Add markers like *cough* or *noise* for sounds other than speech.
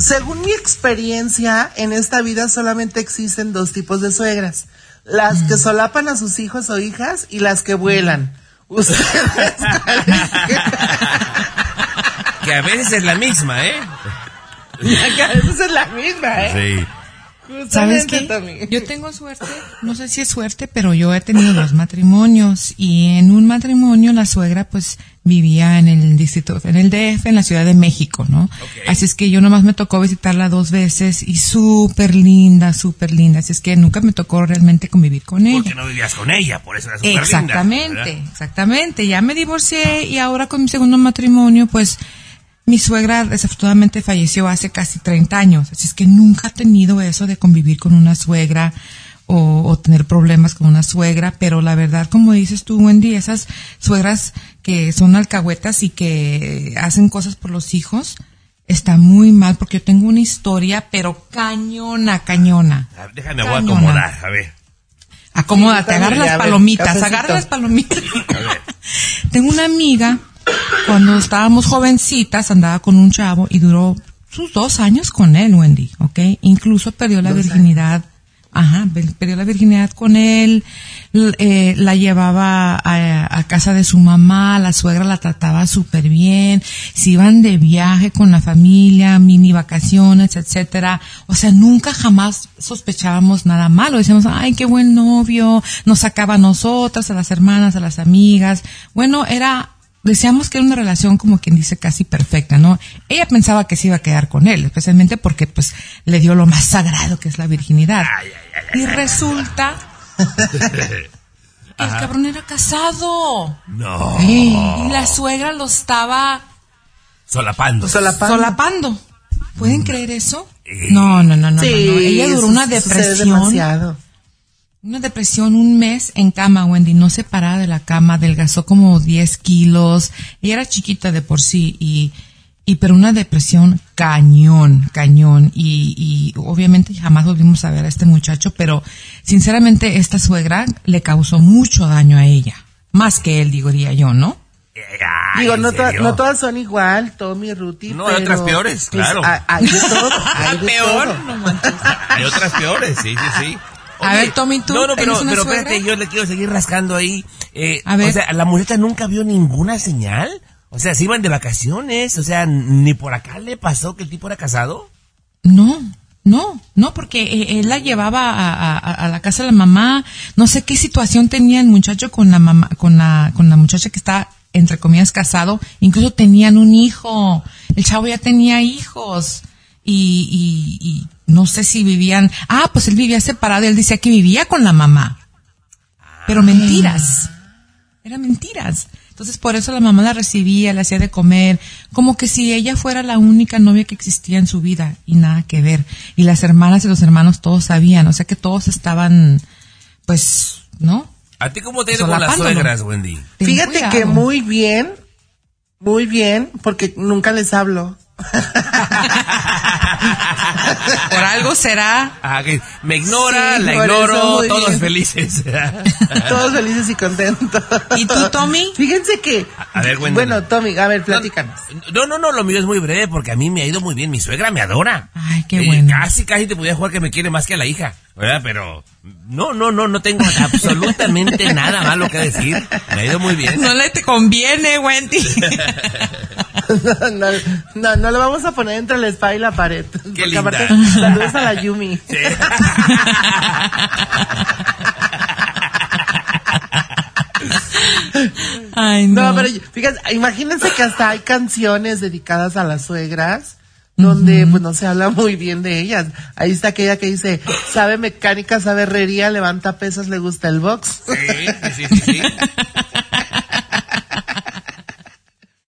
según mi experiencia, en esta vida solamente existen dos tipos de suegras. Las que solapan a sus hijos o hijas y las que vuelan. Ustedes, *laughs* Que a veces es la misma, ¿eh? que *laughs* a veces es la misma, ¿eh? Sí. ¿Sabes qué? Yo tengo suerte, no sé si es suerte, pero yo he tenido dos matrimonios y en un matrimonio la suegra pues vivía en el distrito, en el DF, en la Ciudad de México, ¿no? Así es que yo nomás me tocó visitarla dos veces y súper linda, súper linda. Así es que nunca me tocó realmente convivir con ella. Porque no vivías con ella, por eso era súper linda, Exactamente, exactamente. Ya me divorcié y ahora con mi segundo matrimonio, pues mi suegra desafortunadamente falleció hace casi 30 años. Así es que nunca he tenido eso de convivir con una suegra o, o tener problemas con una suegra, pero la verdad, como dices tú, Wendy, esas suegras que son alcahuetas y que hacen cosas por los hijos, está muy mal porque yo tengo una historia, pero cañona, cañona. A ver, déjame, voy a acomodar, a ver. Acomódate, Sí, agarra las palomitas, agarra las *laughs* palomitas. Tengo una amiga, cuando estábamos jovencitas, andaba con un chavo y duró sus dos años con él, Wendy, ¿ok? Incluso perdió la virginidad. Ajá, per- perdió la virginidad con él, eh, la llevaba a, a casa de su mamá, la suegra la trataba súper bien, se iban de viaje con la familia, mini vacaciones, etcétera. O sea, nunca jamás sospechábamos nada malo. Decíamos, ay, qué buen novio, nos sacaba a nosotras, a las hermanas, a las amigas. Bueno, era decíamos que era una relación como quien dice casi perfecta, ¿no? Ella pensaba que se iba a quedar con él, especialmente porque pues le dio lo más sagrado que es la virginidad. y resulta *laughs* que el cabrón era casado. No. Y la suegra lo estaba Solapando. Solapando. solapando. ¿Pueden creer eso? No, no, no, no. no, no. Ella duró una depresión. demasiado. Una depresión, un mes en cama, Wendy, no se paraba de la cama, adelgazó como 10 kilos, ella era chiquita de por sí y, y pero una depresión cañón, cañón y, y obviamente jamás volvimos a ver a este muchacho, pero sinceramente esta suegra le causó mucho daño a ella, más que él, diría yo, ¿no? Ay, Digo, ¿en no, to- no todas son igual, Tommy, Ruti. No, hay otras peores, pues, claro. hay- hay de todo. *laughs* hay de Peor, todo. no manches. Hay otras peores, sí, sí, sí. A ver, Tommy, ¿tú No, no, pero, pero espérate, yo le quiero seguir rascando ahí. Eh, A ver. O sea, la muchacha nunca vio ninguna señal. O sea, se iban de vacaciones. O sea, ni por acá le pasó que el tipo era casado. No, no, no, porque eh, él la llevaba a, a- a la casa de la mamá. No sé qué situación tenía el muchacho con la mamá, con la, con la muchacha que está entre comillas casado. Incluso tenían un hijo. El chavo ya tenía hijos y, y, y no sé si vivían. Ah, pues él vivía separado. Él decía que vivía con la mamá, pero mentiras. Eran mentiras. Entonces por eso la mamá la recibía, le hacía de comer, como que si ella fuera la única novia que existía en su vida y nada que ver. Y las hermanas y los hermanos todos sabían, o sea que todos estaban, pues, ¿no? ¿A ti cómo te ha ido con las suegras, Wendy? Ten Fíjate cuidado. que muy bien, muy bien, porque nunca les hablo. *laughs* *laughs* Por algo será. Ah, que me ignora, Sí, la ignoro, todos bien. felices. *laughs* Todos felices y contentos. ¿Y tú, Tommy? Fíjense que. A ver, cuéntame. Bueno, Tommy, a ver, platícanos. No, no, no, lo mío es muy breve porque a mí me ha ido muy bien. Mi suegra me adora. Ay, qué Eh, bueno. Casi, casi te podía jugar que me quiere más que a la hija, ¿verdad? Pero no, no, no, no tengo absolutamente *laughs* nada malo que decir. Me ha ido muy bien. No le te conviene, Wendy. No, no, no lo vamos a poner entre la espada y la pared. Porque linda. aparte, saludos a la Yumi. Sí. *laughs* Ay, no. No, pero fíjense, imagínense que hasta hay canciones dedicadas a las suegras donde pues no se habla muy bien de ellas. Ahí está aquella que dice, sabe mecánica, sabe herrería, levanta pesas, le gusta el box. Sí, sí, sí, sí. *laughs*